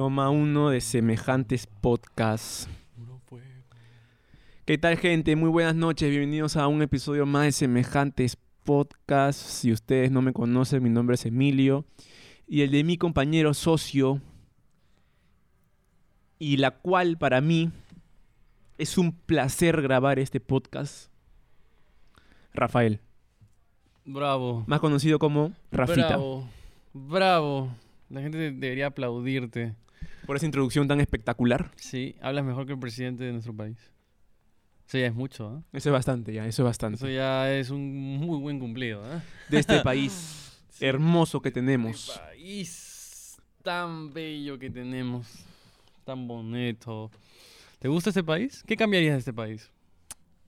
Toma uno de semejantes podcasts. ¿Qué tal gente? Muy buenas noches, bienvenidos a un episodio más de semejantes podcasts. Si ustedes no me conocen, mi nombre es Emilio y el de mi compañero socio y la cual para mí es un placer grabar este podcast. Rafael, Bravo. más conocido como Rafita. Bravo. Bravo. La gente de- debería aplaudirte. Por esa introducción tan espectacular. Sí, hablas mejor que el presidente de nuestro país. Eso ya es mucho, ¿ah? Eso es bastante ya, eso es bastante. Eso ya es un muy buen cumplido, ¿ah? De este país Sí. hermoso que Este tenemos. país tan bello que tenemos. Tan bonito. ¿Te gusta este país? ¿Qué cambiarías de este país?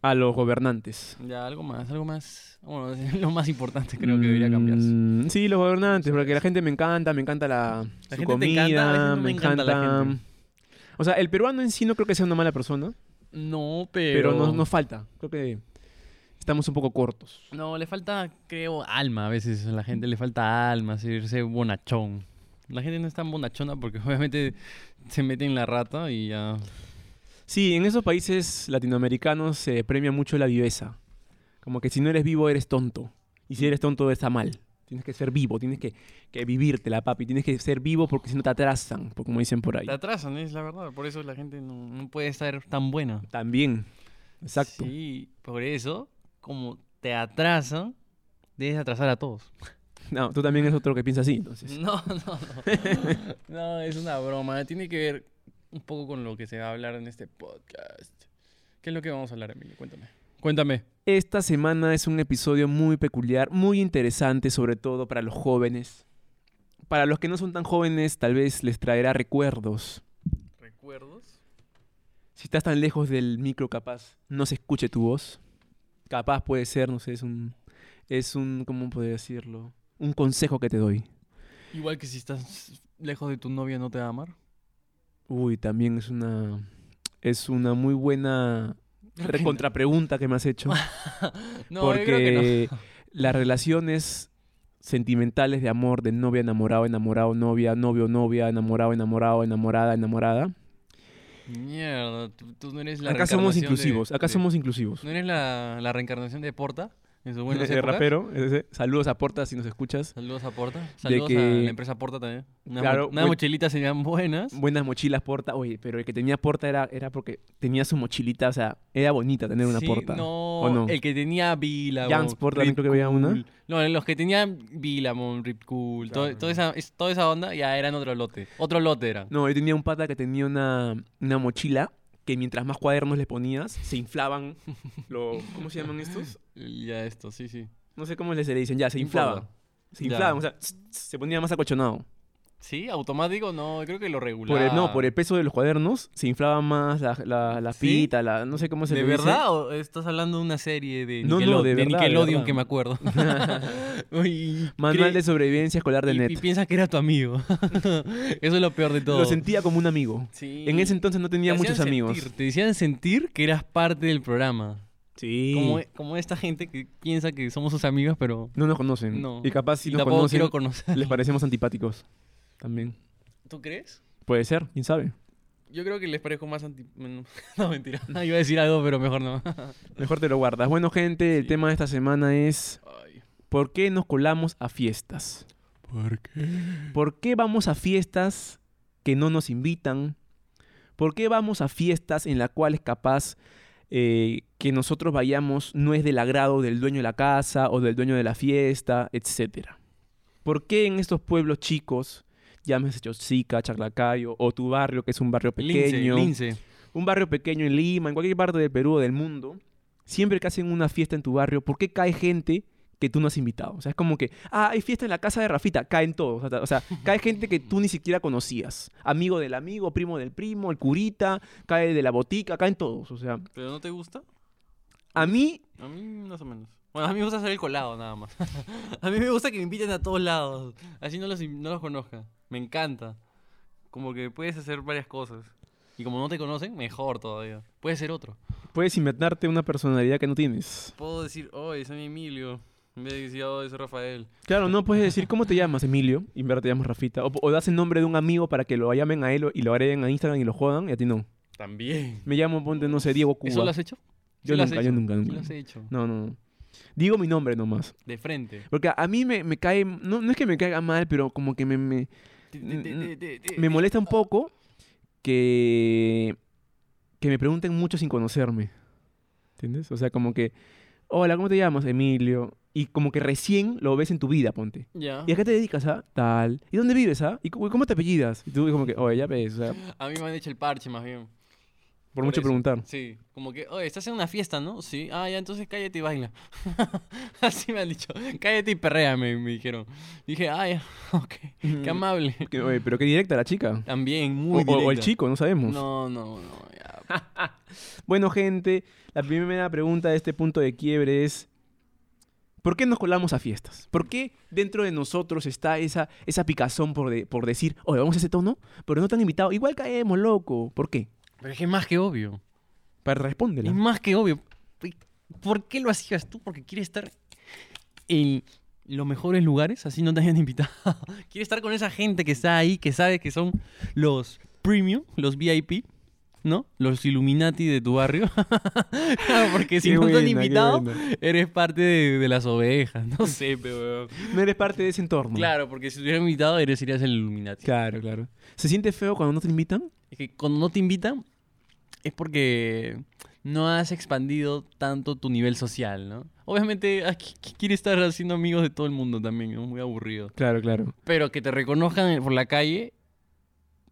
A los gobernantes. Ya, algo más, algo más. Bueno, lo más importante creo que debería cambiarse. Mm, sí, los gobernantes, porque la gente me encanta, me encanta la, La su gente te encanta, comida, no me me encanta la encanta. gente. O sea, el peruano en sí no creo que sea una mala persona, No, pero, pero. nos, nos falta. Creo que estamos un poco cortos. No, le falta, creo, alma a veces. A la gente le falta alma, ser bonachón. La gente no es tan bonachona porque obviamente se mete en la rata y ya. Sí, en esos países latinoamericanos se premia mucho la viveza. Como que si no eres vivo, eres tonto. Y si eres tonto, está mal. Tienes que ser vivo, tienes que, que vivírtela, papi. Tienes que ser vivo porque si no te atrasan, por- como dicen por ahí. Te atrasan, es la verdad. Por eso la gente no, no puede estar tan buena. También. Exacto. Sí, por eso, como te atrasan, debes atrasar a todos. No, tú también es otro que piensa así, entonces. No, no, no. no, es una broma. Tiene que ver un poco con lo que se va a hablar en este podcast. ¿Qué es lo que vamos a hablar, Emilio? Cuéntame. Cuéntame. Esta semana es un episodio muy peculiar, muy interesante, sobre todo para los jóvenes. Para los que no son tan jóvenes, tal vez les traerá recuerdos. ¿Recuerdos? Si estás tan lejos del micro, capaz no se escuche tu voz. Capaz puede ser, no sé, es un. Es un. ¿Cómo puedo decirlo? Un consejo que te doy. Igual que si estás lejos de tu novia, ¿no te va a amar? Uy, también es una. Es una muy buena recontrapregunta que me has hecho. No, yo creo que porque las relaciones sentimentales de amor de novia, enamorado, enamorado, novia, novio, novia, enamorado, enamorado, enamorada, enamorada. Mierda, tú, tú no eres la acá somos de- inclusivos, acá de- somos inclusivos. ¿No eres la, la reencarnación de Porta? En Ese épocas? rapero, ese- saludos a Porta si nos escuchas. Saludos a Porta. Saludos a la empresa Porta también. Unas, Claro, mo- unas buen- mochilitas serían buenas. Buenas mochilas Porta. Oye, pero el que tenía Porta era, era porque tenía su mochilita, o sea, era bonita tener una Sí, Porta. No, ¿O no? el que tenía Vila. Jans Porta también creo que había una. No, los que tenían Vilamon, Rip Cool, todo- toda, esa, es- toda esa onda ya eran otro lote. Otro lote eran. No, yo tenía un pata que tenía una, una mochila que mientras más cuadernos le ponías, se inflaban. Lo, ¿Cómo se llaman estos? Ya esto, sí, sí. No sé cómo les le dicen, ya, se inflaban. Se inflaban, o sea, se ponía más acolchonado. ¿Sí? ¿Automático? No, creo que lo regular. Por el, no, por el peso de los cuadernos, se inflaba más la, la, la ¿Sí? pita, la, no sé cómo se ¿De le dice. verdad? ¿O estás hablando de una serie de, No, no, Nickelode- de de verdad, de Nickelodeon verdad. que me acuerdo? Manual de sobrevivencia escolar de y, net. y piensas que era tu amigo. Eso es lo peor de todo. Lo sentía como un amigo. Sí. En ese entonces no tenía Te muchos amigos. sentir, te decían sentir que eras parte del programa. Sí. Como, como esta gente que piensa que somos sus amigos, pero No nos conocen. No. Y capaz si y nos conocen, quiero conocer. les parecemos antipáticos. También. ¿Tú crees? Puede ser, quién sabe. Yo creo que les parezco más anti... No, no, mentira. Iba a decir algo, pero mejor no. Mejor te lo guardas. Bueno, gente, el Sí. tema de esta semana es Ay. ¿por qué nos colamos a fiestas? ¿Por qué? ¿Por qué vamos a fiestas que no nos invitan? ¿Por qué vamos a fiestas en las cuales capaz eh, que nosotros vayamos no es del agrado del dueño de la casa o del dueño de la fiesta, etcétera? ¿Por qué en estos pueblos chicos, llámese Chosica, Chaclacayo o tu barrio que es un barrio pequeño, Lince, lince. un barrio pequeño en Lima, en cualquier parte del Perú o del mundo, siempre que hacen una fiesta en tu barrio, ¿por qué cae gente que tú no has invitado? O sea, es como que, ah, hay fiesta en la casa de Rafita, caen todos. O sea, cae gente que tú ni siquiera conocías. Amigo del amigo, primo del primo, el curita, cae de la botica, caen todos. O sea, ¿Pero no te gusta? a mí, A mí más o menos. Bueno, a mí me gusta hacer el colado nada más. a mí me gusta que me inviten a todos lados. Así no los, no los conozca. Me encanta. Como que puedes hacer varias cosas. Y como no te conocen, mejor todavía. Puede ser otro. puedes inventarte una personalidad que no tienes. Puedo decir, oye, soy Emilio. En vez de decir, oh, es Rafael. Claro, no puedes decir, ¿cómo te llamas, Emilio? Y en verdad te llamas Rafita. O, o das el nombre de un amigo para que lo llamen a él y lo agreguen a Instagram y lo jodan, y a ti no. También. Me llamo, ponte, no sé, Diego Cuba. ¿Eso lo has hecho? Yo nunca, yo nunca, nunca. lo has hecho. No, no, no. Digo mi nombre nomás. De frente. Porque a, a mí me, me cae, no, no es que me caiga mal, pero como que me, me, Me molesta un poco que, que me pregunten mucho sin conocerme. ¿Entiendes? O sea, como que, hola, ¿cómo te llamas? Emilio. Y como que recién lo ves en tu vida, ponte. Ya. ¿Y a qué te dedicas, ah? Tal. ¿Y dónde vives, ah? ¿Y cómo, te apellidas? Y tú como que, oye, ya ves, o sea, A mí me han hecho el parche más bien. Por, mucho eso. preguntar. Sí, como que, oye, estás en una fiesta, ¿no? Sí. Ah, ya, entonces cállate y baila. Así me han dicho. Cállate y perrea, me, me dijeron. Dije, ah, ya, ok. Qué amable. Que, oye, pero qué directa la chica. También, muy o- o el chico, no sabemos. No, no, no, ya. Bueno, gente, la primera pregunta de este punto de quiebre es, ¿por qué nos colamos a fiestas? ¿Por qué dentro de nosotros está esa, esa picazón por, de- por decir, oye, vamos a ese tono, pero no te han invitado? Igual caemos, loco. ¿Por qué? Pero es que es más que obvio. Para respóndela. Es más que obvio. ¿Por qué lo hacías tú? Porque quieres estar en los mejores lugares, así no te hayan invitado. quieres estar con esa gente que está ahí, que sabe que son los premium, los VIP, ¿no? Los Illuminati de tu barrio. Porque si Qué no te han buena, invitado, buena. eres parte de, de las ovejas. No sé, pero... No eres parte de ese entorno. Claro, porque si te hubieran invitado, eres, serías el Illuminati. Claro, claro. ¿Se siente feo cuando no te invitan? Es que cuando no te invitan es porque no has expandido tanto tu nivel social, ¿no? Obviamente ah, qui- qui- quiere estar haciendo amigos de todo el mundo también, ¿no? Muy aburrido. Claro, claro. Pero que te reconozcan por la calle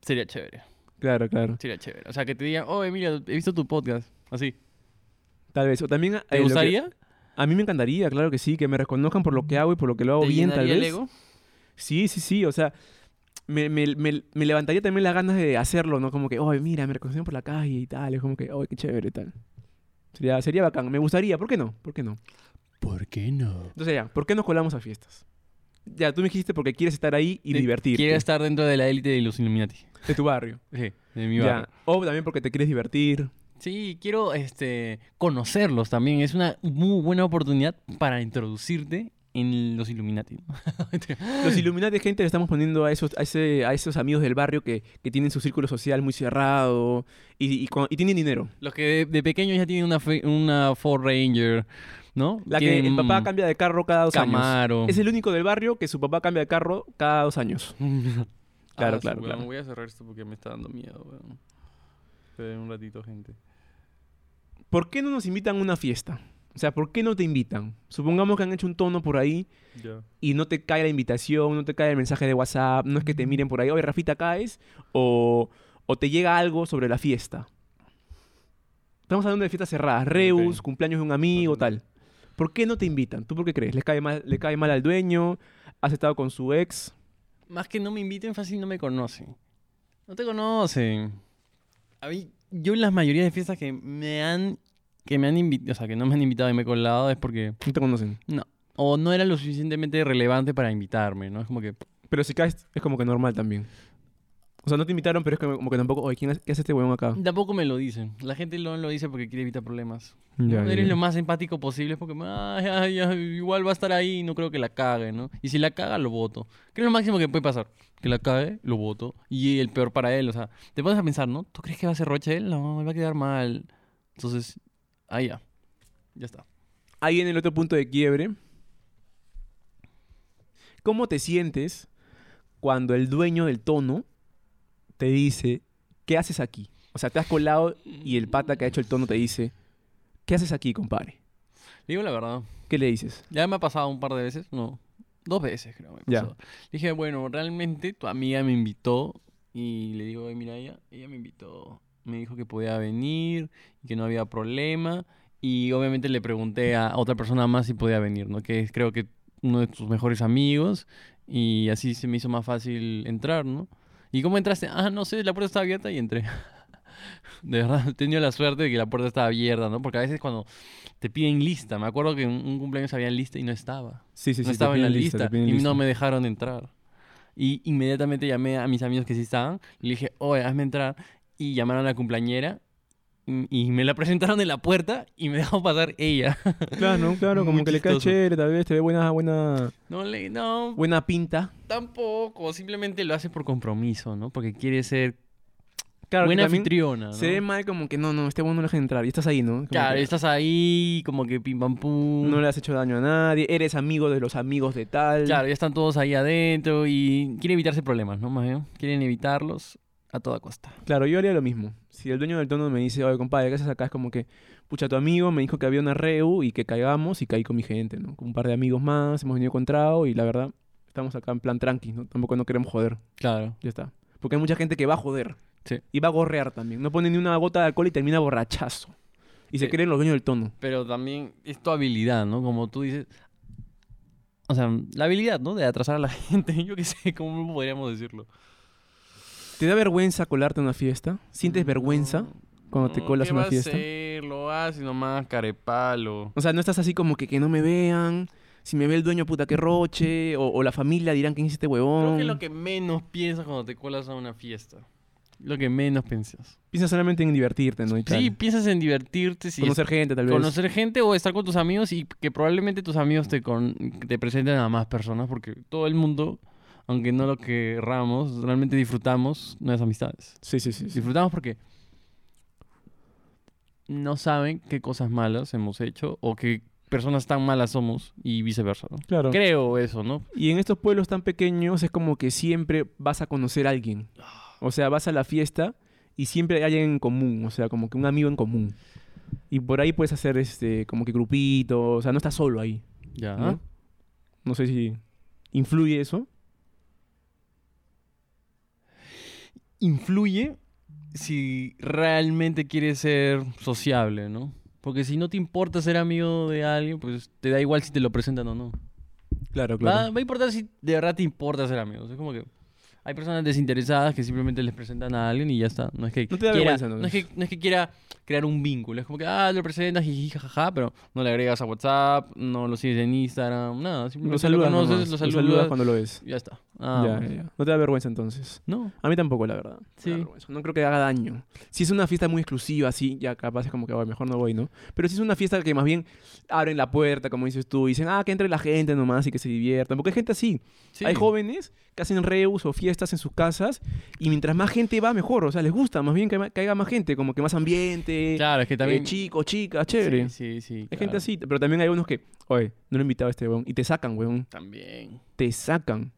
sería chévere. Claro, claro. Sería chévere. O sea, que te digan, oh, Emilio, he visto tu podcast. Así. Tal vez. O también... eh, ¿Te que- gustaría? a mí me encantaría, claro que sí, que me reconozcan por lo que hago y por lo que lo hago ¿Te bien, tal vez. el ego? Sí, sí, sí, o sea, me, me- me- me levantaría también las ganas de hacerlo, ¿no? Como que, oye, mira, me reconocieron por la calle y tal, es como que, oye, qué chévere y tal. Sería, sería bacán, me gustaría, ¿por qué no? ¿Por qué no? ¿Por qué no? Entonces ya, ¿por qué nos colamos a fiestas? Ya, tú me dijiste porque quieres estar ahí y divertirte. Quiero estar dentro de la élite de los Illuminati. De tu barrio. Sí, de mi Ya. barrio. O también porque te quieres divertir. Sí, quiero este conocerlos también. Es una muy buena oportunidad para introducirte en los Illuminati. Los Illuminati, gente, le estamos poniendo a esos, a ese, a esos amigos del barrio que, que tienen su círculo social muy cerrado y, y, tienen dinero. los que de, de pequeños ya tienen una, fe- una Ford Ranger, ¿no? La que el papá cambia de carro cada dos años. Camaro. Es el único del barrio que su papá cambia de carro cada dos años. Claro, Ah, sí, claro, claro. Voy a cerrar esto porque me está dando miedo, un ratito, gente. ¿Por qué no nos invitan a una fiesta? O sea, ¿por qué no te invitan? Supongamos que han hecho un tono por ahí y no te cae la invitación, no te cae el mensaje de WhatsApp, no es que te miren por ahí, oye, Rafita, caes, o, o te llega algo sobre la fiesta. Estamos hablando de fiestas cerradas, Reus, cumpleaños de un amigo, tal. ¿Por qué no te invitan? ¿Tú por qué crees? ¿Les cae mal, ¿Le cae mal al dueño? ¿Has estado con su ex? Más que no me inviten, fácil no me conocen. No te conocen. A mí, yo en las mayorías de fiestas que me han que me han invitado, o sea, que no me han invitado y me he colado es porque No te conocen. no o no era lo suficientemente relevante para invitarme, ¿no? Es como que Pero si caes, es como que normal también. O sea, no te invitaron, pero es como, como que tampoco, oye, ¿quién es- ¿qué hace este huevón acá? tampoco me lo dicen. La gente no lo dice porque quiere evitar problemas. Ya, ¿no? Eres ya. lo más empático posible porque "Ay, ay, ay, igual va a estar ahí y no creo que la cague, ¿no? Y si la caga, lo voto. ¿Qué es lo máximo que puede pasar? Que la cague, lo voto. Y el peor para él, o sea, te pones a pensar, ¿no? ¿Tú crees que va a ser roche él? No, me va a quedar mal. Entonces, ahí ya. Ya está. Ahí en el otro punto de quiebre. ¿Cómo te sientes cuando el dueño del tono te dice, ¿qué haces aquí? O sea, te has colado y el pata que ha hecho el tono te dice, ¿qué haces aquí, compadre? Digo la verdad. ¿Qué le dices? Ya me ha pasado un par de veces, no, dos veces creo. Me Ya. Dije, bueno, realmente tu amiga me invitó y le digo, "Ay, mira, ella, ella me invitó, me dijo que podía venir y que no había problema y obviamente le pregunté a otra persona más si podía venir, ¿no? Que es creo que uno de tus mejores amigos y así se me hizo más fácil entrar, ¿no? ¿Y cómo entraste? Ah, no sé, la puerta estaba abierta y entré. De verdad, he tenido la suerte de que la puerta estaba abierta, ¿no? Porque a veces cuando te piden lista, me acuerdo que en un cumpleaños había lista y no estaba. Sí, sí, sí. no estaba en la lista, y no me dejaron entrar. Y inmediatamente llamé a mis amigos que sí estaban, y le dije, oye, hazme entrar. Y llamaron a la cumpleañera y, me la presentaron en la puerta y me dejó pasar ella. Claro, claro, como Muy que le cae chévere, tal vez te ve buena, buena, No, le, no, buena pinta. tampoco. Simplemente lo hace por compromiso, ¿no? Porque quiere ser Claro, buena anfitriona, ¿no? Se ve mal como que no, no, este bueno no le deja entrar y estás ahí, ¿no? Como Claro, que estás ahí, como que pim pam pum. No le has hecho daño a nadie, eres amigo de los amigos de tal. Claro, ya están todos ahí adentro y quiere evitarse problemas, ¿no? Más bien, quieren evitarlos a toda costa. Claro, yo haría lo mismo. Si el dueño del tono me dice, oye, compadre, ¿qué haces acá? Es como que, pucha, tu amigo me dijo que había una reu y que caigamos y caí con mi gente, ¿no? Con un par de amigos más, hemos venido encontrado y la verdad, estamos acá en plan tranqui, ¿no? Tampoco no queremos joder, Claro. ya está. Porque hay mucha gente que va a joder. Sí. Y va a gorrear también. No pone ni una gota de alcohol y termina borrachazo. Y se Sí. creen los dueños del tono. Pero también es tu habilidad, ¿no? Como tú dices. O sea, la habilidad, ¿no? De atrasar a la gente. Yo qué sé, ¿cómo podríamos decirlo? ¿Te da vergüenza colarte a una fiesta? ¿Sientes vergüenza? cuando te colas ¿qué a una fiesta? A hacer? Lo hace nomás, carepalo. O sea, no estás así como que, que no me vean. Si me ve el dueño, puta, que roche. O, o la familia dirán quién es este huevón. Creo que es lo que menos piensas cuando te colas a una fiesta. Lo que menos piensas. Piensas solamente en divertirte, ¿no? Y tal. Sí, piensas en divertirte, sí, Conocer gente, tal vez. conocer gente o estar con tus amigos y que probablemente tus amigos te, con, te presenten a más personas porque todo el mundo, aunque no lo querramos, realmente disfrutamos nuestras amistades. Sí, sí, sí. sí. Disfrutamos porque no saben qué cosas malas hemos hecho o qué personas tan malas somos y viceversa, ¿no? Claro. Creo eso, ¿no? Y en estos pueblos tan pequeños es como que siempre vas a conocer a alguien. O sea, vas a la fiesta y siempre hay alguien en común. O sea, como que un amigo en común. Y por ahí puedes hacer este, como que grupitos. O sea, no estás solo ahí. Ya. ¿no? No sé si influye eso. Influye si realmente quieres ser sociable, ¿no? Porque si no te importa ser amigo de alguien, pues te da igual si te lo presentan o no. Claro, Va, va a importar si de verdad te importa ser amigos. Es como que hay personas desinteresadas que simplemente les presentan a alguien y ya está. No es que No te da quiera, vergüenza, no es que, no es que quiera crear un vínculo. Es como que, ah, lo presentas, jiji, jajaja, pero no le agregas a WhatsApp, no lo sigues en Instagram, nada. Simplemente lo, saludas, conoces, lo cuando lo ves. y ya está. Ah, ya, bueno. ya, ya. No te da vergüenza entonces. No. A mí tampoco, la verdad. Sí. No creo que haga daño. Si es una fiesta muy exclusiva, así, ya capaz es como que "Ay, mejor no voy, ¿no? Pero si es una fiesta que más bien abren la puerta, como dices tú, y dicen, ah, que entre la gente nomás y que se diviertan. Porque hay gente así. Sí. Hay jóvenes que hacen reus o fiestas en sus casas y mientras más gente va, mejor. O sea, les gusta más bien que, haya más gente, como que más ambiente, Claro, es que también... eh, chicos, chicas, chévere. Sí, sí, sí. Hay claro. gente así, pero también hay unos que, oye, no lo he invitado a este weón. Y te sacan, weón. También. Te sacan.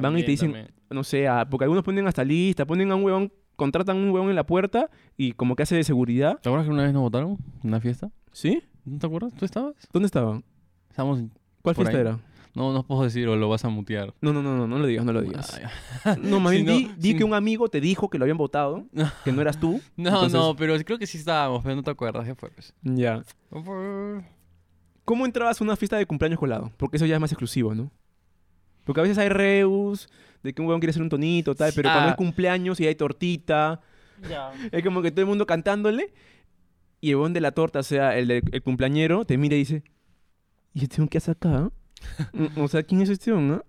Van y te dicen, también. no sé, a- porque algunos ponen hasta lista, ponen a un huevón, contratan a un huevón en la puerta y como que hace de seguridad. ¿Te acuerdas que una vez nos votaron en una fiesta? ¿Sí? ¿No te acuerdas? ¿Tú estabas? ¿Dónde estaban? Estábamos... ¿Cuál fiesta ahí. era? No, no puedo decir o lo vas a mutear. No, no, no, no, no lo digas, no lo digas. Ah, ya. No, más Si bien no- di, di si- que un amigo te dijo que lo habían votado, que no eras tú. No, Entonces- no, pero creo que sí estábamos, pero no te acuerdas, ya fue. Pues. Ya. ¿Cómo entrabas a una fiesta de cumpleaños colado? Porque eso ya es más exclusivo, ¿no? Porque a veces hay reus, de que un huevón quiere hacer un tonito, tal, pero cuando Ah. es cumpleaños y hay tortita, Ya. es como que todo el mundo cantándole, y el huevón de la torta, o sea, el, de- el cumpleañero, te mira y dice, ¿y este huevón qué hace acá? Mm, o sea, ¿quién es este huevón, ah?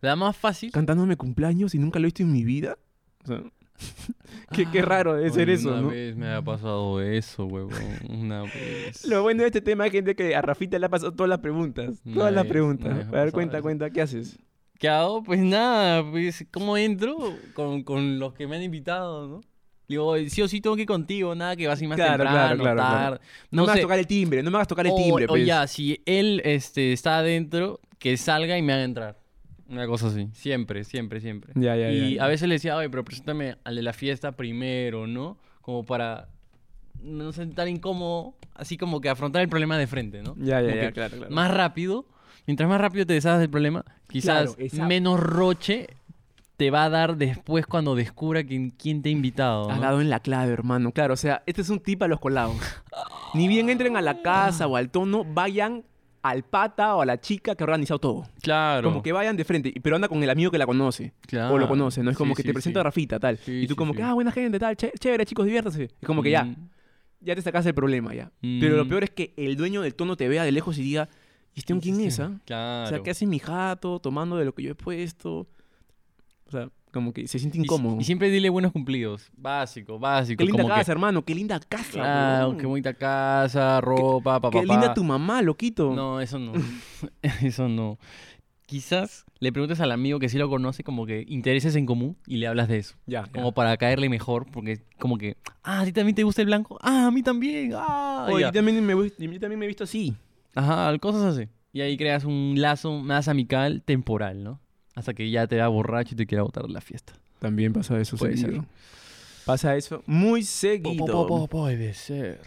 La más fácil. Cantándome cumpleaños y nunca lo he visto en mi vida. O sea, qué, qué raro debe ser eso, una ¿no? vez me ha pasado eso, huevón. Una vez. Lo bueno de este tema es gente que a Rafita le ha pasado todas las preguntas. Una Todas las vez, preguntas. vez me A ver, cuenta, eso. cuenta, ¿qué haces? ¿Qué hago? Pues nada, pues, ¿cómo entro? Con, con los que me han invitado, ¿no? Digo, sí o sí tengo que ir contigo, nada que vas a ir más Claro, temprano, claro, claro. tarde. No, me sé. hagas tocar el timbre, no me hagas tocar el O- timbre, o, pues. ya, si él este, está adentro, que salga y me haga entrar. Una cosa así. Siempre, siempre, siempre. Ya, ya, y ya. a veces le decía, oye, pero preséntame al de la fiesta primero, ¿no? Como para no ser tan incómodo, así como que afrontar el problema de frente, ¿no? Ya, ya, ya, claro, claro. Más rápido, mientras más rápido te deshagas del problema, quizás Claro, menos roche te va a dar después cuando descubra quién, quién te ha invitado. Has ¿no? dado en la clave, hermano. Claro, o sea, este es un tip a los colados. Ni bien entren a la casa o al tono, vayan al pata o a la chica que ha organizado todo. Claro. Como que vayan de frente, pero anda con el amigo que la conoce. Claro. O lo conoce, ¿no? Es como Sí, que sí, te presenta sí. a Rafita, tal. Sí, y tú como que, ah, buena gente, tal, ché- chévere, chicos, diviértanse. Es como que ya, Mm. ya te sacas el problema, ya. Pero lo Mm. peor es que el dueño del tono te vea de lejos y diga, ¿y este un quién es, ah? Claro. O sea, ¿qué hace mi jato tomando de lo que yo he puesto? O sea, como que se siente incómodo. Y, siempre dile buenos cumplidos. Básico, básico. qué linda como casa, que, hermano, qué linda casa. ah, huevón. qué bonita casa, ropa, papá. Qué linda tu mamá, loquito. No, eso no. eso no. Quizás le preguntes al amigo que sí lo conoce como que intereses en común y le hablas de eso. Ya, ya. Como para caerle mejor, porque como que, ah, ¿a ti también te gusta el blanco? Ah, a mí también. Ah, Oye, yo también me, yo también me he visto así. Ajá, cosas así. Y ahí creas un lazo más amical temporal, ¿no? Hasta que ya te da borracho y te quiera botar de la fiesta. También pasa eso Puede seguido. ser. Pasa eso muy seguido. puede ser.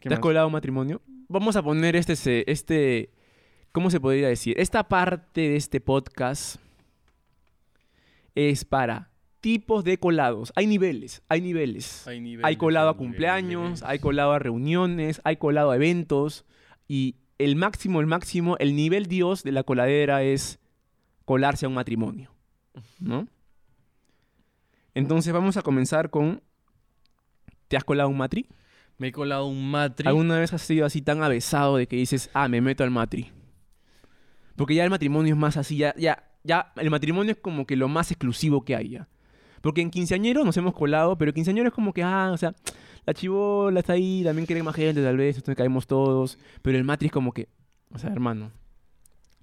¿Qué ¿Te has colado un matrimonio? Vamos a poner este, se- este, ¿cómo se podría decir? Esta parte de este podcast es para tipos de colados. Hay niveles, hay niveles. Hay, colado a cumpleaños, niveles. hay colado a reuniones, hay colado a eventos. Y el máximo, el máximo, el nivel Dios de la coladera es colarse a un matrimonio. ¿No? Entonces vamos a comenzar con... ¿Te has colado un matri? Me he colado un matri. ¿Alguna vez has sido así tan avesado de que dices, ah, me meto al matri? Porque ya el matrimonio es más así, ya, ya, ya, el matrimonio es como que lo más exclusivo que hay ya. Porque en quinceañero nos hemos colado, pero quinceañero es como que, ah, o sea, la chivola está ahí, también quiere más gente tal vez, entonces caemos todos. Pero el matri es como que, o sea, hermano,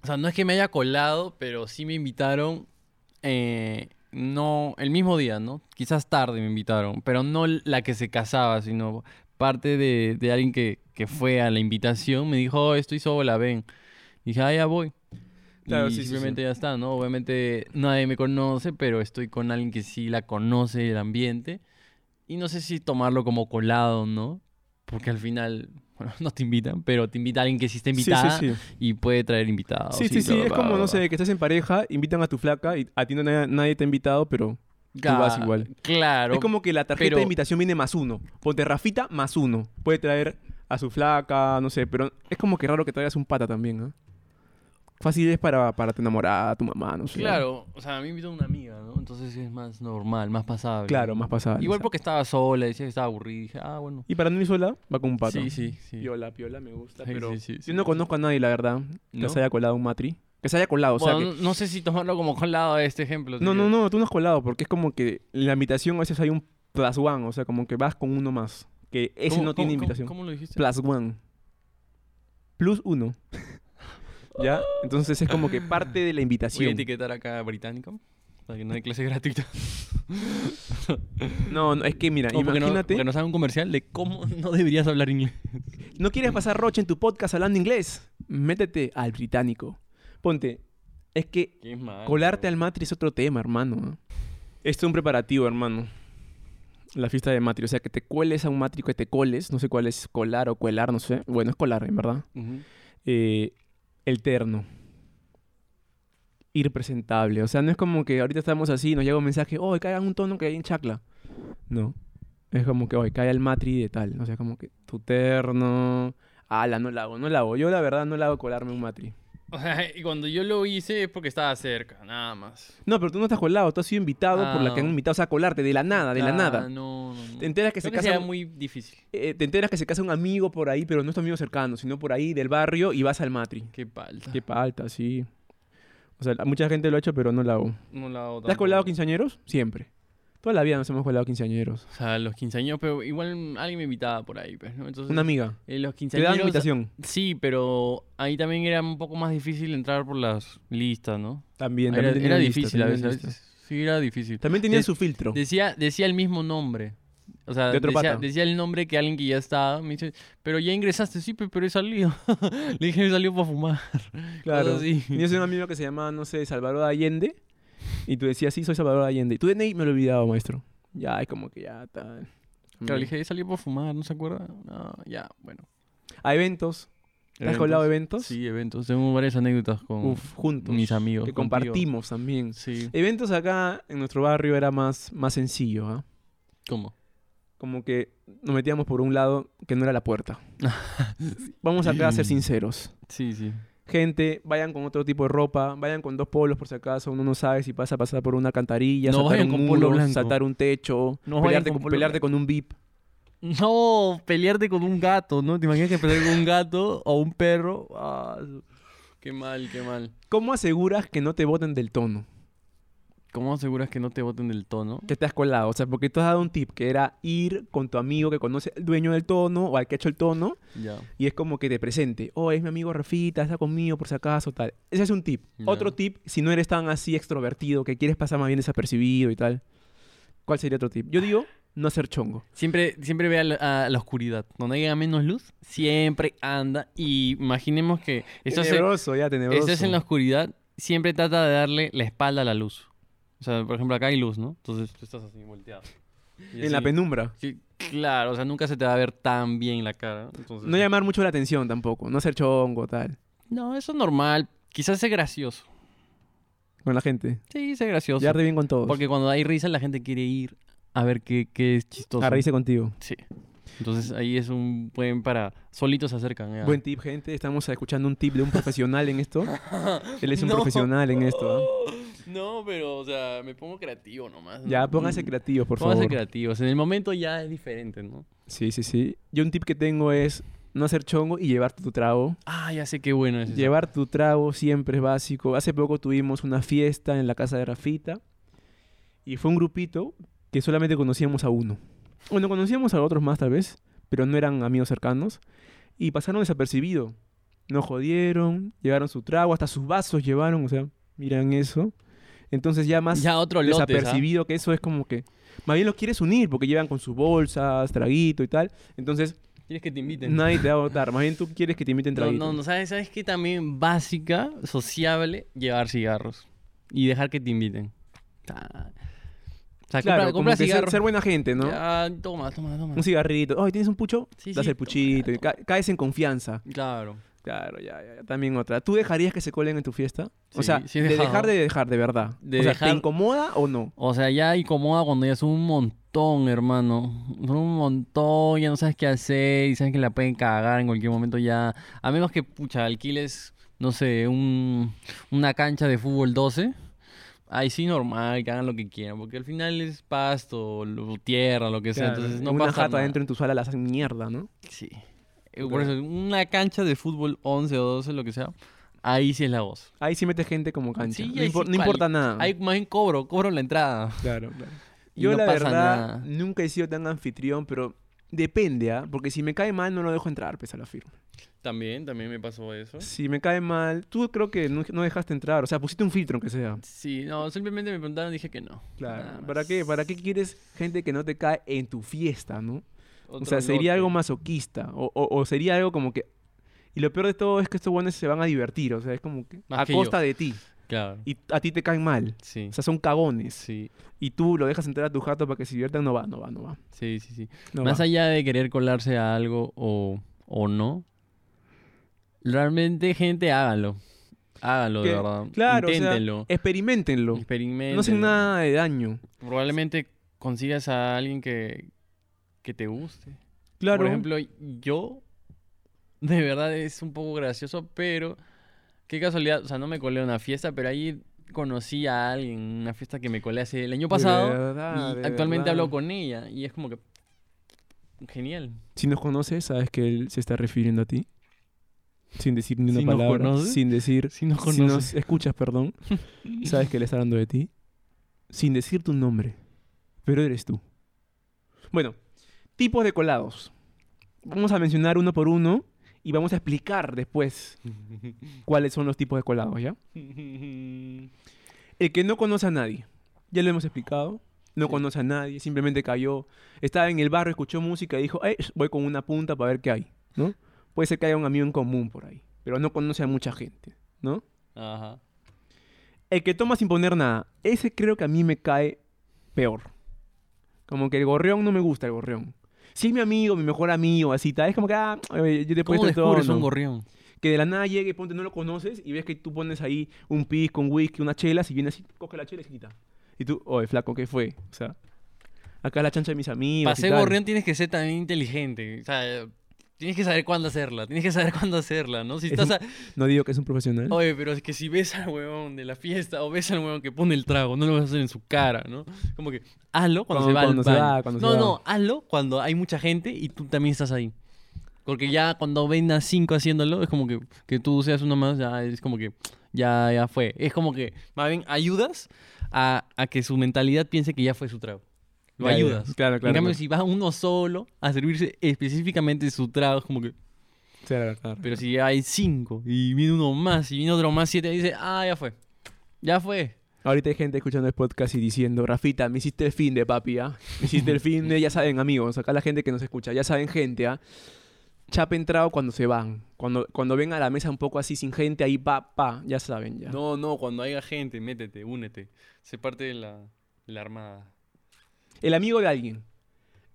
O sea, no es que me haya colado, pero sí me invitaron. eh, no, el mismo día, ¿no? Quizás tarde me invitaron, pero no la que se casaba, sino parte de, de alguien que, que fue a la invitación. Me dijo, oh, estoy sola, ven. dije, ah, ya voy. Claro, y sí, sí, simplemente sí. ya está, ¿no? Obviamente nadie me conoce, pero estoy con alguien que sí la conoce el ambiente. Y no sé si tomarlo como colado, ¿no? Porque al final, bueno, no te invitan, pero te invita alguien que sí está Sí, sí, invitada sí. y puede traer invitados. Sí, sí, sí, bla, es como, bla, no sé, que estás en pareja, invitan a tu flaca y a ti no, nadie, nadie te ha invitado, pero tú vas igual. Claro. es como que la tarjeta pero- de invitación viene más uno. Ponte Rafita más uno. Puede traer a su flaca, no sé, pero es como que raro que traigas un pata también, ¿ah? Fácil es para, para tu enamorada, tu mamá, no sé. Claro, o sea, a mí me invitó una amiga, ¿no? Entonces es más normal, más pasable. Claro, más pasable. Igual porque estaba sola, decía que estaba aburrida. Dije, ah, bueno. Y para no ir sola, va con un pata. Sí, sí, sí. Piola, piola, me gusta, Sí, pero sí, sí, sí, yo no conozco a nadie, la verdad, que ¿No? se haya colado un matri. Que se haya colado, o sea Bueno, que... no, sé si tomarlo como colado este ejemplo. No, no, no, tú no has colado, porque es como que en la invitación a veces hay un plus one, o sea, como que vas con uno más. Que ese ¿Cómo- no tiene invitación. ¿Cómo, cómo lo dijiste? Plus one. Plus uno. ¿Ya? Entonces es como que parte de la Voy a invitación. etiquetar acá británico. Para que no hay clase gratuita. No, no, es que mira, porque no- imagínate. porque nos hagan un comercial de cómo no deberías hablar inglés. ¿No quieres pasar roche en tu podcast hablando inglés? Métete al británico. Ponte, es que Qué mal. colarte al matri es otro tema, hermano. Esto es un preparativo, hermano. La fiesta de matri. O sea, que te cueles a un matri, que te coles. No sé cuál es colar o cuelar, no sé. Bueno, es colar, en verdad. Eh, el terno. Ir presentable. O sea, no es como que ahorita estamos así, nos llega un mensaje, oh, caigan un tono que hay en chacla. No. Es como que, oye, cae el matri de tal. O sea, como que tu terno. Ala, no la hago, no la hago. Yo, la verdad, no la hago colarme un matri. O sea, y cuando yo lo hice es porque estaba cerca, nada más. No, pero tú no estás colado, tú has sido invitado por la que han Ah. invitado, o sea, a colarte de la nada, de la Ah, nada. No, no, no. Te enteras que Creo se que casa sería un- muy difícil. eh, te enteras que se casa un amigo por ahí, pero no es tu amigo cercano, sino por ahí del barrio y vas al matri. Qué palta. Qué palta, sí. O sea, mucha gente lo ha hecho, pero no la hago. No la hago ¿Te has colado quinceañeros? Siempre. Toda la vida nos hemos colado quinceañeros. O sea, los quinceañeros, pero igual alguien me invitaba por ahí, pues, ¿no? Entonces, Una amiga. eh, los Te quinceañeros... dan invitación. Sí, pero ahí también era un poco más difícil entrar por las listas, ¿no? También, era también era lista, difícil a veces, a lista. veces. Sí, era difícil. También tenían De- su filtro. Decía, decía el mismo nombre. O sea, De otro decía, pata. decía el nombre que alguien que ya estaba. Me dice, pero ya ingresaste, sí, pe- pero he salido. Le dije, he salido para fumar. Claro. Así. Tenías un amigo que se llamaba, no sé, Salvador Allende. Y tú decías, sí, soy Salvador Allende. Y tú DNI me lo he olvidado, maestro. Ya, es como que ya está. Claro, le dije, salido para fumar, ¿no se acuerda? No, ya, bueno. A eventos. ¿Te has colado eventos? Sí, eventos. Tengo varias anécdotas con Uf, juntos. mis amigos. Que contigo. compartimos también. Sí. Eventos acá en nuestro barrio era más, más sencillo, ¿ah? ¿Cómo? Como que nos metíamos por un lado que no era la puerta. Vamos acá a ser sinceros. Sí, sí. Gente, vayan con otro tipo de ropa, vayan con dos polos por si acaso, uno no sabe si pasa a pasar por una cantarilla, No saltar vayan un con muro, polo blanco. saltar un techo, No pelearte, con con, polo pelearte blanco. con un VIP. No, pelearte con un gato, ¿no? ¿Te imaginas que pelear con un gato o un perro? Ah, qué mal, qué mal. ¿Cómo aseguras que no te boten del tono? ¿Cómo aseguras que no te boten del tono? que te has colado. O sea, porque tú has dado un tip que era ir con tu amigo que conoce al dueño del tono o al que ha hecho el tono Ya. y es como que te presente. Oh, es mi amigo Rafita, está conmigo por si acaso, tal. Ese es un tip. Ya. Otro tip, si no eres tan así extrovertido, que quieres pasar más bien desapercibido y tal. ¿Cuál sería otro tip? Yo digo, no ser chongo. Siempre, siempre ve a la, a la oscuridad. Donde haya menos luz, siempre anda. Y imaginemos que tenebroso, ya, tenebroso. estás en la oscuridad, siempre trata de darle la espalda a la luz. O sea, por ejemplo, acá hay luz, ¿no? Entonces tú estás así volteado. Y En la penumbra. Sí, claro, o sea, nunca se te va a ver tan bien la cara. Entonces, No llamar mucho la atención tampoco. No ser chongo, tal. No, eso es normal. Quizás sea gracioso. Con la gente. Sí, sea gracioso. Llevarte bien con todos. Porque cuando hay risa, la gente quiere ir a ver qué, qué es chistoso. A reírse contigo. Sí. Entonces ahí es un buen para. Solitos se acercan. ya. Buen tip, gente. Estamos escuchando un tip de un profesional en esto. Él es un No. profesional en esto. ¿ah? No, pero, o sea, me pongo creativo nomás. Ya, pónganse Mm, creativos, por Pónganse favor. creativos. En el momento ya es diferente, ¿no? Sí, sí, sí. Yo un tip que tengo es no hacer chongo y llevar tu trago. Ah, ya sé qué bueno es eso. Llevar tu trago siempre es básico. Hace poco tuvimos una fiesta en la casa de Rafita y fue un grupito que solamente conocíamos a uno. Bueno, conocíamos a otros más tal vez, pero no eran amigos cercanos y pasaron desapercibido. Nos jodieron, llevaron su trago, hasta sus vasos llevaron, o sea, miran eso. Entonces ya más Ya otro lote. desapercibido que eso es como que más bien los quieres unir porque llevan con sus bolsas, traguito y tal. Entonces Quieres que te inviten. nadie te va a votar. Más bien tú quieres que te inviten traguito. no, no, ¿sabes, ¿sabes qué? También básica, sociable, llevar cigarros. Y dejar que te inviten. Ah. O sea, Claro, compra, como compra que ser, buena gente, ¿no? Ya, toma, toma, toma. Un cigarrito. Ay, ¿tienes un pucho? Sí, Das sí, el puchito. toma, caes en confianza. Claro. Claro, ya, ya, ya. También otra. ¿Tú dejarías que se colen en tu fiesta? o sea, sí de dejar de dejar, de verdad. De o sea, dejar- ¿te incomoda o no? O sea, ya incomoda cuando ya son un montón, hermano. Son un montón, ya no sabes qué hacer y sabes que la pueden cagar en cualquier momento ya. A menos que, pucha, alquiles, no sé, un, una cancha de fútbol 12. Ahí sí normal, que hagan lo que quieran, porque al final es pasto, tierra, lo que sea, Claro, entonces no una pasa jata nada. dentro en tu sala la hacen mierda, ¿no? Sí. Eh, Por eso, una cancha de fútbol 11 o 12, lo que sea, ahí sí es la voz. Ahí sí metes gente como cancha. Sí, no, ahí impor- sí no cual- importa nada. Ahí más bien cobro, cobro la entrada. Claro, claro. Yo no la verdad nada. nunca he sido tan anfitrión, pero depende, ¿ah? Porque si me cae mal no lo dejo entrar, pese a la firma. También, también me pasó eso. Si me cae mal, tú creo que no, no dejaste entrar, o sea, pusiste un filtro aunque sea. Sí, no, simplemente me preguntaron y dije que no. Claro. ¿Para qué? ¿Para qué quieres gente que no te cae en tu fiesta, no? O sea, sería lote. algo masoquista. O, o- o sería algo como que. Y lo peor de todo es que estos buenos se van a divertir. O sea, es como que. Más a que yo. costa de ti. Claro. Y a ti te caen mal. Sí. O sea, son cagones. Sí, Y tú lo dejas entrar a tu jato para que se diviertan. No va, no va, no va. sí, sí, sí. no Más va. allá de querer colarse a algo o, o no, realmente, gente, háganlo. Háganlo, de verdad. Claro, o sea, Inténtenlo. experimentenlo. Experimentenlo. No hacen nada de daño. Probablemente consigas a alguien que, que te guste. Claro. Por ejemplo, yo, de verdad es un poco gracioso, pero qué casualidad, o sea, no me colé a una fiesta, pero ahí conocí a alguien, en una fiesta que me colé hace el año De pasado verdad, y de actualmente verdad. hablo con ella y es como que genial. Si nos conoces, sabes que él se está refiriendo a ti. Sin decir ni una Si nos palabra. conoces, sin decir. Si nos Si conoces. nos escuchas, perdón, sabes que él está hablando de ti. Sin decir tu nombre. Pero eres tú. Bueno, tipos de colados. Vamos a mencionar uno por uno y vamos a explicar después cuáles son los tipos de colados, ¿ya? El que no conoce a nadie. Ya lo hemos explicado. No Sí. conoce a nadie, simplemente cayó. Estaba en el barrio, escuchó música y dijo, "Eh, voy con una punta para ver qué hay, ¿no? Puede ser que haya un amigo en común por ahí, pero no conoce a mucha gente, ¿no? Ajá. El que toma sin poner nada, ese creo que a mí me cae peor. Como que el gorrión no me gusta el gorrión. Si es mi amigo, mi mejor amigo, así tal, es como que, ah, yo te he ¿Cómo puesto todo. descubres un gorrión? Que de la nada llegue, ponte, no lo conoces y ves que tú pones ahí un pisco, un whisky, una chela, si viene así, coge la chela y se quita. Y tú, oye, flaco, ¿qué fue? O sea, acá es la chancha de mis amigos. Para ser gorrión tienes que ser también inteligente. O sea, tienes que saber cuándo hacerla. Tienes que saber cuándo hacerla, ¿no? Si Es estás un- a- No digo que es un profesional. Oye, pero es que si ves al huevón de la fiesta o ves al huevón que pone el trago, no lo vas a hacer en su cara, ¿no? Como que hazlo cuando, Cuando- se va cuando al se baño. va, cuando se no, va. no, hazlo cuando hay mucha gente y tú también estás ahí. Porque ya cuando ven a cinco haciéndolo, es como que, que tú seas uno más, ya es como que ya, ya fue. Es como que, más bien, ayudas a, a que su mentalidad piense que ya fue su trago. Lo ayudas. Claro, claro. en cambio, claro. si va uno solo a servirse específicamente su trago, es como que... Claro, claro. Pero si hay cinco y viene uno más y viene otro más, siete, dice, ah, ya fue. Ya fue. Ahorita hay gente escuchando el podcast y diciendo, Rafita, me hiciste el fin de papi, ¿ah? Me hiciste el fin de, ya saben, amigos, acá la gente que nos escucha, ya saben, gente, ¿ah? Chapa entrado cuando se van. Cuando, cuando ven a la mesa un poco así sin gente, ahí pa, pa, ya saben, ya. No, no, cuando haya gente, métete, únete. Sé parte de la, de la armada. El amigo de alguien.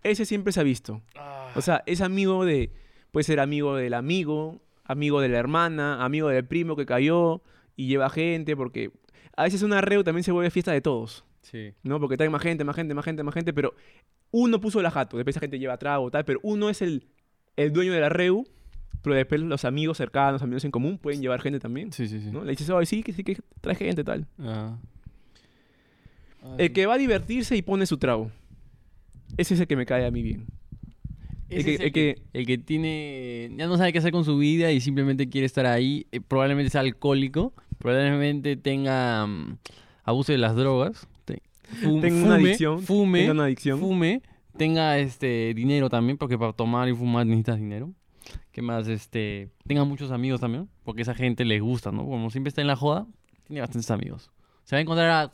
Ese siempre se ha visto. Ah. O sea, es amigo de. Puede ser amigo del amigo, amigo de la hermana, amigo del primo que cayó y lleva gente, porque a veces una reu también se vuelve fiesta de todos, sí. ¿no? Porque trae más gente, más gente, más gente, más gente, pero uno puso la jato, después esa gente lleva trago, tal, pero uno es el, el dueño de la reu, pero después los amigos cercanos, amigos en común, pueden llevar gente también, Sí, sí, sí. ¿no? Le dices, ay, sí, que sí, que trae gente, tal. Ah. El que va a divertirse y pone su trago. Ese es el que me cae a mí bien. El que, el que- el que tiene. Ya no sabe qué hacer con su vida y simplemente quiere estar ahí. eh, probablemente sea alcohólico. Probablemente tenga. mm, abuso de las drogas. te- tenga una fume, adicción. Fume. tenga una adicción. fume, tenga este dinero también, porque para tomar y fumar necesitas dinero. ¿Qué más? Este, tenga muchos amigos también, porque esa gente les gusta, ¿no? Como siempre está en la joda, tiene bastantes amigos. Se va a encontrar a-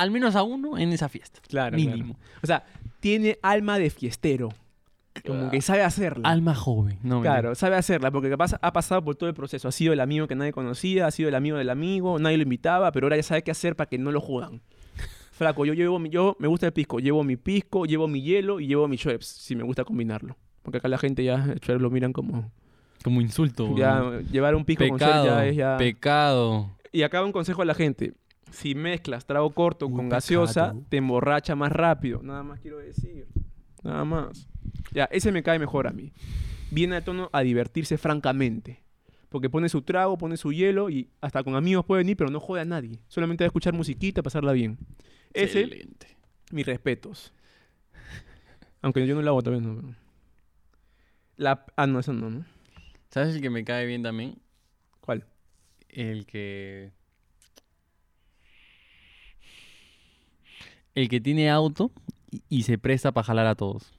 al menos a uno en esa fiesta. Claro, claro. mínimo. O sea, tiene alma de fiestero. Como que sabe hacerla. Alma joven, no Claro, sabe hacerla, porque capaz ha pasado por todo el proceso. Ha sido el amigo que nadie conocía, ha sido el amigo del amigo, nadie lo invitaba, pero ahora ya sabe qué hacer para que no lo jodan. Flaco, yo llevo mi, yo me gusta el pisco, llevo mi pisco, llevo mi hielo y llevo mi Schweppes, si me gusta combinarlo. Porque acá la gente ya el Schweppes lo miran como Como insulto. ya llevar un pisco con Pecado, Schweppes ya es ya pecado. Y acá un consejo a la gente. Si mezclas trago corto con gaseosa, te emborracha más rápido. Nada más quiero decir. Nada más. Ya, ese me cae mejor a mí. Viene al tono a divertirse francamente. Porque pone su trago, pone su hielo y hasta con amigos puede venir, pero no jode a nadie. Solamente va a escuchar musiquita, pasarla bien. Ese, Excelente. mis respetos. Aunque yo no lo hago todavía, no. pero- La... Ah, no, eso no, ¿no? ¿Sabes el que me cae bien también? ¿Cuál? El que. El que tiene auto y, y se presta para jalar a todos.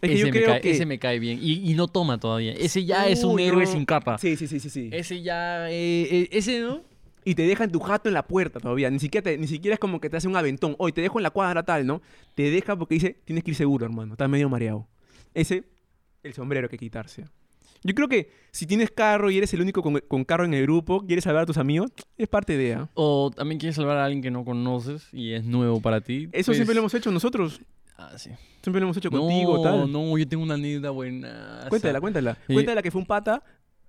Es que ese, yo me creo cae, que... ese me cae bien. Y, y no toma todavía. Ese ya es un Uy, héroe no. sin capa. Sí, sí, sí, sí, sí. Ese ya. eh, eh, ese no. y te dejan tu jato en la puerta todavía. Ni siquiera, te- ni siquiera es como que te hace un aventón. Hoy te dejo en la cuadra tal, ¿no? Te deja porque dice, tienes que ir seguro, hermano. Estás medio mareado. Ese, el sombrero que quitarse. Yo creo que si tienes carro y eres el único con, con carro en el grupo, quieres salvar a tus amigos, es parte de... ¿ah? O también quieres salvar a alguien que no conoces y es nuevo para ti. Eso pues- siempre lo hemos hecho nosotros. Ah, sí. Siempre lo hemos hecho contigo, no, tal. no, yo tengo una anécdota buena. Cuéntala, cuéntala. Sí. Cuéntala que fue un pata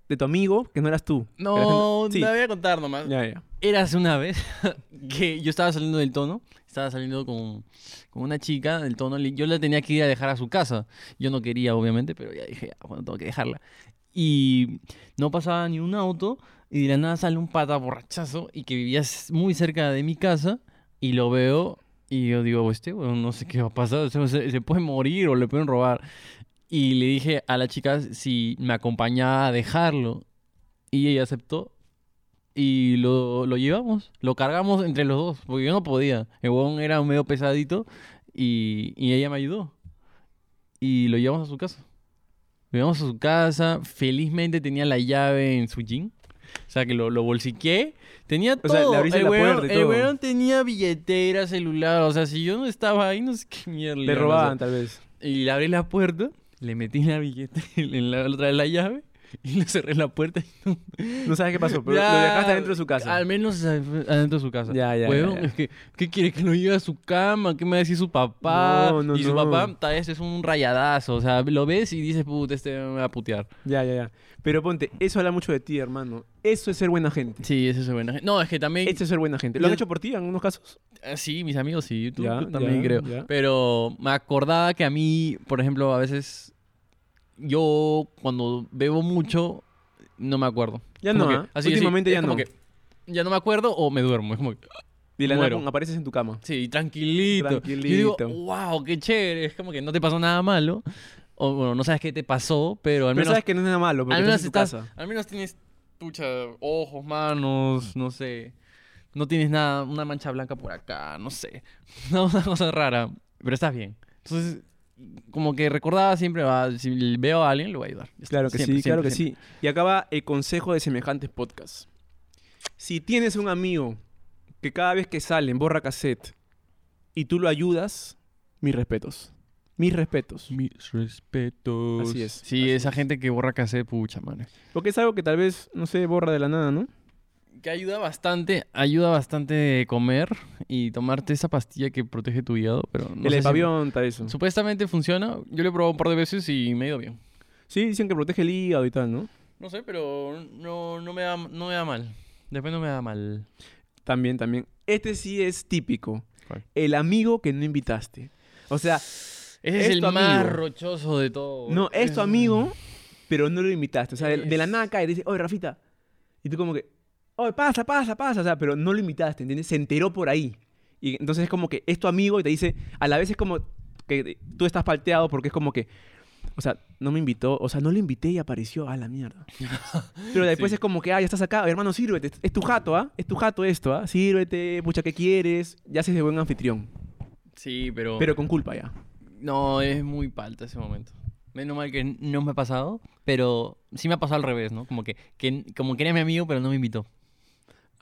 de tu amigo que no eras tú. No, gente- Sí. la voy a contar nomás. Ya, ya. Érase una vez que yo estaba saliendo del tono, estaba saliendo con, con una chica del tono, yo la tenía que ir a dejar a su casa. Yo no quería, obviamente, pero ya dije, "Ah, bueno, tengo que dejarla. Y no pasaba ni un auto, y de la nada sale un pata borrachazo y que vivía muy cerca de mi casa, y lo veo, y yo digo, este, bueno, no sé qué va a pasar, se puede morir o le pueden robar. Y le dije a la chica si me acompañaba a dejarlo, y ella aceptó. Y lo, lo llevamos, lo cargamos entre los dos, porque yo no podía. El huevón era medio pesadito y, y ella me ayudó. Y lo llevamos a su casa. Lo llevamos a su casa, felizmente tenía la llave en su jean. O sea que lo, lo bolsiqué. Tenía O sea, le todo. abriste el la huevón- puerta y el todo. huevón tenía billetera, celular. O sea, si yo no estaba ahí, no sé qué mierda. le robaban, hacer. tal vez. Y le abrí la puerta, le metí la billetera en la otra de la llave y le cerré la puerta. y no- No sabes qué pasó, pero Ya, lo dejaste adentro de su casa. Al menos adentro de su casa. Ya, ya, ¿qué quiere? ¿Que lo lleve a su cama? ¿Qué me va a decir su papá? No, no, y su papá, tal vez es un rayadazo. O sea, lo ves y dices, puta, este me va a putear. Ya, ya, ya. Pero ponte, eso habla mucho de ti, hermano. Eso es ser buena gente. Sí, ese es buena gente. No, es que también... Eso es ser buena gente. ¿Lo han Yo- hecho por ti en algunos casos? Eh, Sí, mis amigos sí, tú, tú también creo. Pero me acordaba que a mí, por ejemplo, a veces yo cuando bebo mucho no me acuerdo. Ya no, ¿ah? así, Últimamente así, ya no. que ya no me acuerdo o me duermo. Es como que, Y la nada apareces en tu cama. sí, tranquilito. Tranquilito. digo, wow, qué chévere. Es como que no te pasó nada malo. O bueno, no sabes qué te pasó, pero al Pero menos, sabes que no es nada malo, porque al estás menos en tu estás, casa. al menos tienes pucha, ojos, manos, no sé. No tienes nada, una mancha blanca por acá, no sé. No, una cosa rara, pero estás bien. Entonces, como que recordaba siempre, va, si veo a alguien, lo voy a ayudar. Claro que Siempre, sí, claro siempre, que siempre. sí. Y acaba el consejo de semejantes podcasts. Si tienes un amigo que cada vez que salen borra cassette y tú lo ayudas, mis respetos. Mis respetos. Mis respetos. Así es, Sí, así esa es. gente que borra cassette, pucha, madre. Porque es algo que tal vez, no sé, borra de la nada, ¿no? Que ayuda bastante, ayuda bastante comer y tomarte esa pastilla que protege tu hígado, pero no el sé si- eso. Supuestamente funciona. Yo lo he probado un par de veces y me ha ido bien. Sí, dicen que protege el hígado y tal, ¿no? No sé, pero no, no, me da, no me da mal. Después no me da mal. También, también. Este sí es típico. ¿Cuál? El amigo que no invitaste. O sea, Ese es, el más amigo. rochoso de todo. no, es tu amigo, pero no lo invitaste. O sea, de, de la nada cae y dice, oye, Rafita. Y tú como que, oye, pasa, pasa, pasa. O sea, pero no lo invitaste, ¿entiendes? Se enteró por ahí. Y entonces es como que es tu amigo y te dice, a la vez es como que tú estás palteado porque es como que, o sea, no me invitó, o sea, no lo invité y apareció, a la mierda. Pero después Sí. es como que, ah, ya estás acá, hermano, sírvete. Es tu jato, ¿ah? Es tu jato esto, ¿ah? Sírvete, pucha, ¿qué quieres? Ya haces de buen anfitrión. Sí, pero... Pero con culpa ya. No, es muy palta ese momento. Menos mal que no me ha pasado, pero sí me ha pasado al revés, ¿no? Como que, que como que era mi amigo, pero no me invitó.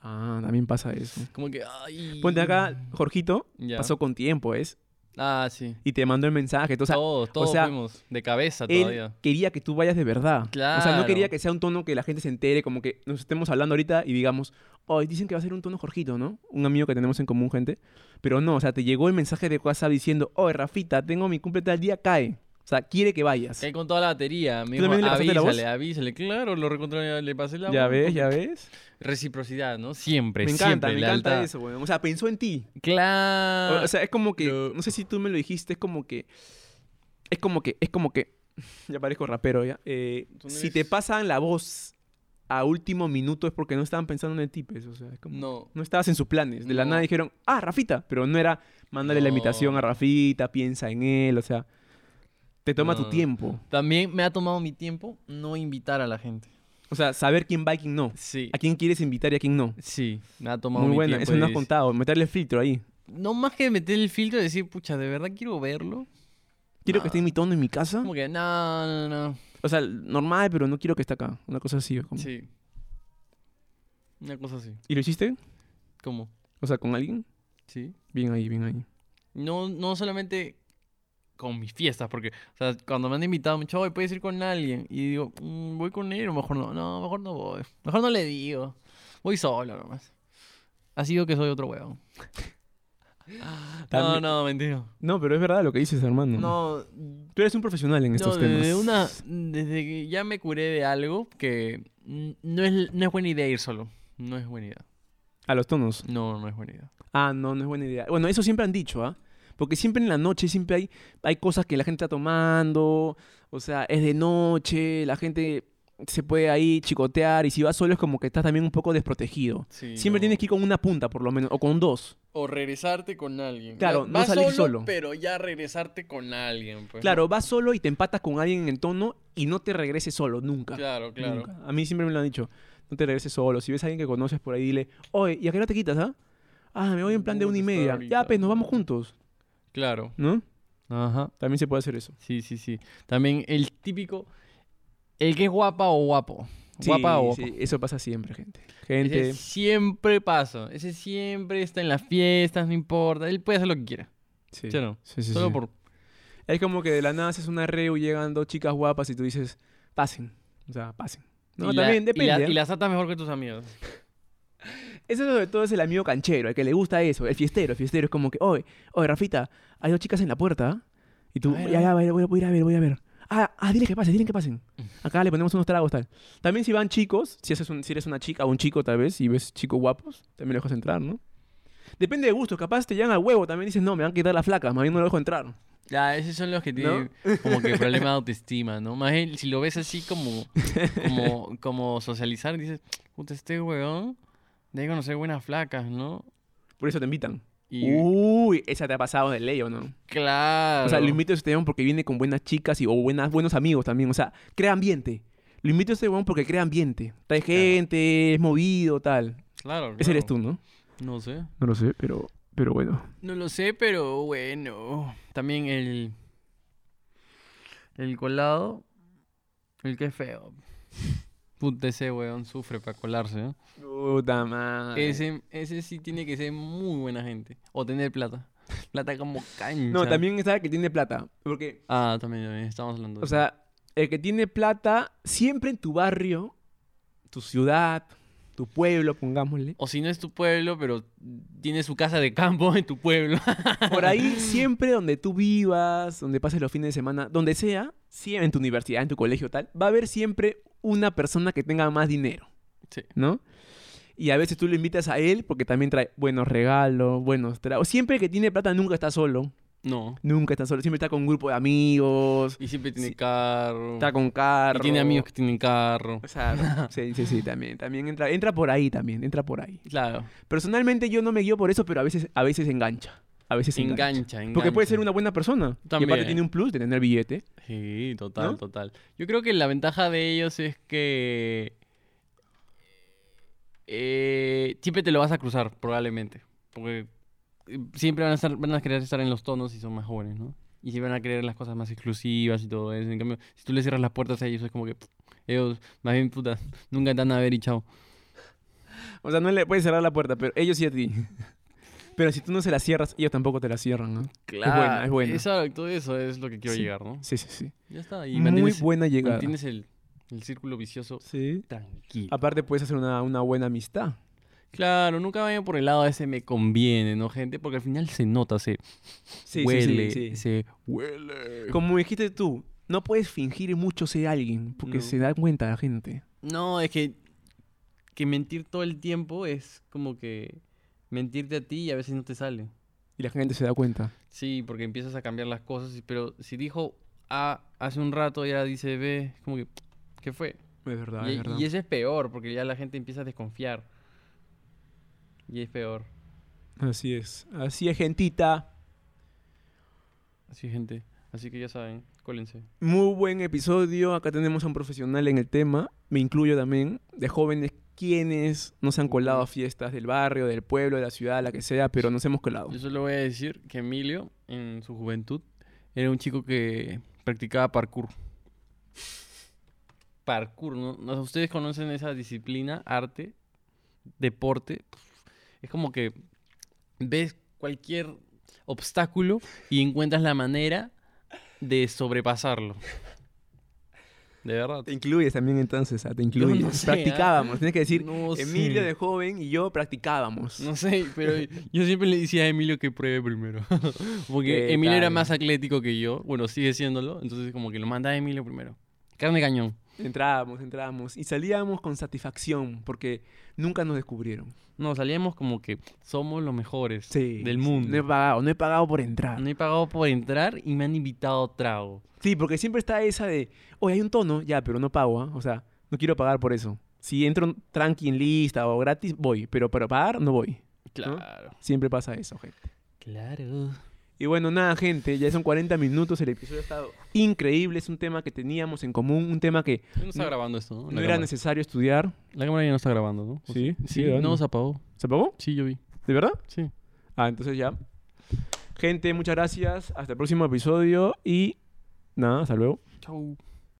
Ah, también pasa eso. Como que, ay... Ponte acá, Jorgito, Ya. pasó con tiempo, ¿es? Ah, sí. Y te mandó el mensaje. O sea, todos, todos sea, fuimos de cabeza él todavía. quería que tú vayas de verdad. O sea, no Claro. quería que sea un tono que la gente se entere, como que nos estemos hablando ahorita y digamos, hoy dicen que va a ser un tono Jorgito, ¿no? Un amigo que tenemos en común, gente. Pero no, o sea, te llegó el mensaje de WhatsApp diciendo, oye, Rafita, tengo mi cumple tal día, cae. O sea, quiere que vayas. Que con toda la batería. Me ¿Tú le pasaste la voz? avísale, avísale. Claro, lo recontra, le pasé la Ya voz, ves, ya ves. Reciprocidad, ¿no? Siempre, Me encanta, siempre. me encanta eso, weón. O sea, pensó en ti. Claro. O, sea, es como que, lo- no sé si tú me lo dijiste, es como que, es como que, es como que, ya parezco rapero ya. Eh, no si eres- te pasan la voz a último minuto es porque no estaban pensando en ti, pues, o sea, es como, no. no. estabas en sus planes. De la nada dijeron, ah, Rafita, pero no era mándale la invitación a. Rafita, piensa en él, o sea, te toma tu tiempo. También me ha tomado mi tiempo no invitar a la gente. O sea, saber quién va y quién no. Sí. A quién quieres invitar y a quién no. Sí, me ha tomado Muy mi buena, tiempo. eso no has contado, meterle filtro ahí. No más que meter el filtro y decir, pucha, ¿de verdad quiero verlo? Quiero No. que esté en mi tono en mi casa. Como que, no, no, no. O sea, normal, pero no quiero que esté acá. Una cosa así. como- Sí. Una cosa así. ¿Y lo hiciste? ¿Cómo? O sea, con alguien. Sí. Bien ahí, bien ahí. No, no solamente con mis fiestas, porque, o sea, cuando me han invitado, me han dicho, "Oye, puedes ir con alguien. Y digo, "Mm, voy con él o mejor no. No, mejor no voy. Mejor no le digo. Voy solo nomás. Ha sido que soy otro huevón. no, no, mentira. No, pero es verdad lo que dices, hermano. No, Tú eres un profesional en estos no, temas. desde una, desde que ya me curé de algo que no es, no es buena idea ir solo. No es buena idea. A los tonos. No, no es buena idea. Ah, no, no es buena idea. Bueno, eso siempre han dicho, ¿ah? Porque siempre en la noche siempre hay, hay cosas que la gente está tomando. O sea, es de noche, la gente se puede ahí chicotear. Y si vas solo es como que estás también un poco desprotegido. Sí, Siempre no. tienes que ir con una punta, por lo menos, o con dos. O regresarte con alguien. Claro, no salir solo. Pero ya regresarte con alguien. Pues, Claro, vas solo y te empatas con alguien en el tono y no te regreses solo, nunca. Claro, claro. Nunca. A mí siempre me lo han dicho. No te regreses solo. Si ves a alguien que conoces por ahí, dile, oye, ¿y a qué hora te quitas, ah? Ah, me voy en plan de una y media. Ya, pues, nos vamos juntos. Claro. ¿No? Ajá. También se puede hacer eso. Sí, sí, sí. También el típico. El que es guapa o guapo. guapa o guapo. sí, eso pasa siempre, gente. Ese Gente, siempre pasa. Ese siempre está en las fiestas, no importa. Él puede hacer lo que quiera. sí. ¿Sí no? Sí, sí, Solo por. Es como que de la nada haces una reu y llegan dos chicas guapas y tú dices, pasen. O sea, pasen. No, y la- también y depende. la- ¿eh? Y, las atas mejor que tus amigos. Eso sobre todo es el amigo canchero, el que le gusta eso, el fiestero. El fiestero es como que, oye, oye, Rafita, hay dos chicas en la puerta. ¿ah?". Y tú, ya, ya, voy, voy- voy a ir a ver, voy a ver. Ah, ah, dile que pasen, dile que pasen. Acá le ponemos unos tragos, tal. También si van chicos, si, haces un- si eres una chica o un chico tal vez, y ves chicos guapos, también lo dejas entrar, ¿no? Depende de gustos, capaz te llegan al huevo, también dices, no, me van a quitar la flaca, más bien no lo dejo entrar. Ya, esos son los que tienen como que problema de autoestima, ¿no? Más bien, si lo ves así como, como, como socializar, dices, puta, este weón debe conocer buenas flacas, ¿no? Por eso te invitan. Y Uy, esa te ha pasado de ley, ¿o no? claro. O sea, lo invito a este weón porque viene con buenas chicas y, o buenas, buenos amigos también. O sea, crea ambiente. Lo invito a este weón porque crea ambiente. Trae gente, es movido, tal. Claro, Ese eres tú, ¿no? No sé. No lo sé, pero, pero bueno. No lo sé, pero bueno. También el. El colado. El que es feo. Puta, ese weón sufre para colarse, ¿eh? Puta madre. Ese, ese sí tiene que ser muy buena gente. O tener plata. Plata como cancha. No, también está el que tiene plata. Porque, Ah, también, también. Estamos hablando de o sea, el que tiene plata, siempre en tu barrio, tu ciudad, tu pueblo, pongámosle. O si no es tu pueblo, pero tiene su casa de campo en tu pueblo. Por ahí, siempre donde tú vivas, donde pases los fines de semana, donde sea, en tu universidad, en tu colegio, tal, va a haber siempre una persona que tenga más dinero, Sí. ¿no? Y a veces tú lo invitas a él porque también trae buenos regalos, buenos tragos. Siempre que tiene plata nunca está solo. No. Nunca está solo. Siempre está con un grupo de amigos. Y siempre tiene carro. Está con carro. Y tiene amigos que tienen carro. O sea, sí, sí, sí, también. También entra, entra por ahí también, entra por ahí. Claro. Personalmente yo no me guío por eso, pero a veces, a veces engancha. A veces engancha. Engancha, engancha. Porque puede ser una buena persona. Y También. aparte tiene un plus de tener billete. Sí, total, ¿No? total. Yo creo que la ventaja de ellos es que eh, siempre te lo vas a cruzar, probablemente. Porque eh, siempre van a, estar, van a querer estar en los tonos y son más jóvenes, ¿no? Y siempre van a querer las cosas más exclusivas y todo eso. En cambio, si tú le cierras las puertas a ellos, es como que pff, ellos, más bien, puta, nunca te van a ver y chao. O sea, no le puedes cerrar la puerta, pero ellos sí a ti. Pero si tú no se la cierras, ellos tampoco te la cierran, ¿no? buena, es buena. Exacto, eso es lo que quiero Sí. llegar, ¿no? Sí, sí, sí. Ya está. Y Muy buena llegada. mantienes el, el círculo vicioso Sí. tranquilo. Aparte puedes hacer una, una buena amistad. Claro, nunca vayan por el lado de ese me conviene, ¿no, gente? Porque al final se nota, se Sí, huele, sí, sí, sí. se huele. Como dijiste tú, no puedes fingir mucho ser alguien, porque No. se da cuenta la gente. No, es que, que mentir todo el tiempo es como que mentirte a ti y a veces no te sale. Y la gente se da cuenta. Sí, porque empiezas a cambiar las cosas, pero si dijo A hace un rato y ahora dice B, es como que, ¿qué fue? Es verdad, y, es verdad. y ese es peor, porque ya la gente empieza a desconfiar. Y es peor. Así es. Así es, gentita. Así, gente. Así que ya saben, cólense. Muy buen episodio. Acá tenemos a un profesional en el tema. Me incluyo también. De jóvenes quienes no se han colado a fiestas del barrio, del pueblo, de la ciudad, la que sea, pero nos hemos colado. Yo solo voy a decir que Emilio, en su juventud, era un chico que practicaba parkour. Parkour. ¿No? ¿Ustedes conocen esa disciplina, arte, deporte? Es como que ves cualquier obstáculo y encuentras la manera de sobrepasarlo. De verdad. Te incluyes también entonces, ah, te incluyes. no sé, ah. practicábamos. Tienes que decir, No Emilio sé. de joven y yo practicábamos. No sé, pero yo siempre le decía a Emilio que pruebe primero. Porque ¿Qué Emilio era más atlético que yo. Bueno, sigue siéndolo. Entonces, como que lo manda a Emilio primero. Carne cañón. Entrábamos, entrábamos. Y salíamos con satisfacción porque nunca nos descubrieron. No, salíamos como que somos los mejores Sí. del mundo. No he pagado, no he pagado por entrar. No he pagado por entrar y me han invitado trago. Sí, porque siempre está esa de, oye, hay un tono, ya, pero no pago, ¿ah? O sea, no quiero pagar por eso. Si entro tranqui en lista o gratis, voy, pero para pagar no voy. Claro. Siempre pasa eso, gente. Claro. Y bueno, nada, gente, ya son 40 minutos, el episodio ha estado increíble, es un tema que teníamos en común, un tema que no está grabando esto, ¿no? no era cámara. necesario estudiar. La cámara ya no está grabando, ¿no? ¿O Sí, Sí, grabando. no se apagó. ¿Se apagó? Sí, yo vi. ¿De verdad? Sí. Ah, entonces ya. Gente, muchas gracias, hasta el próximo episodio y nada, hasta luego. Chau.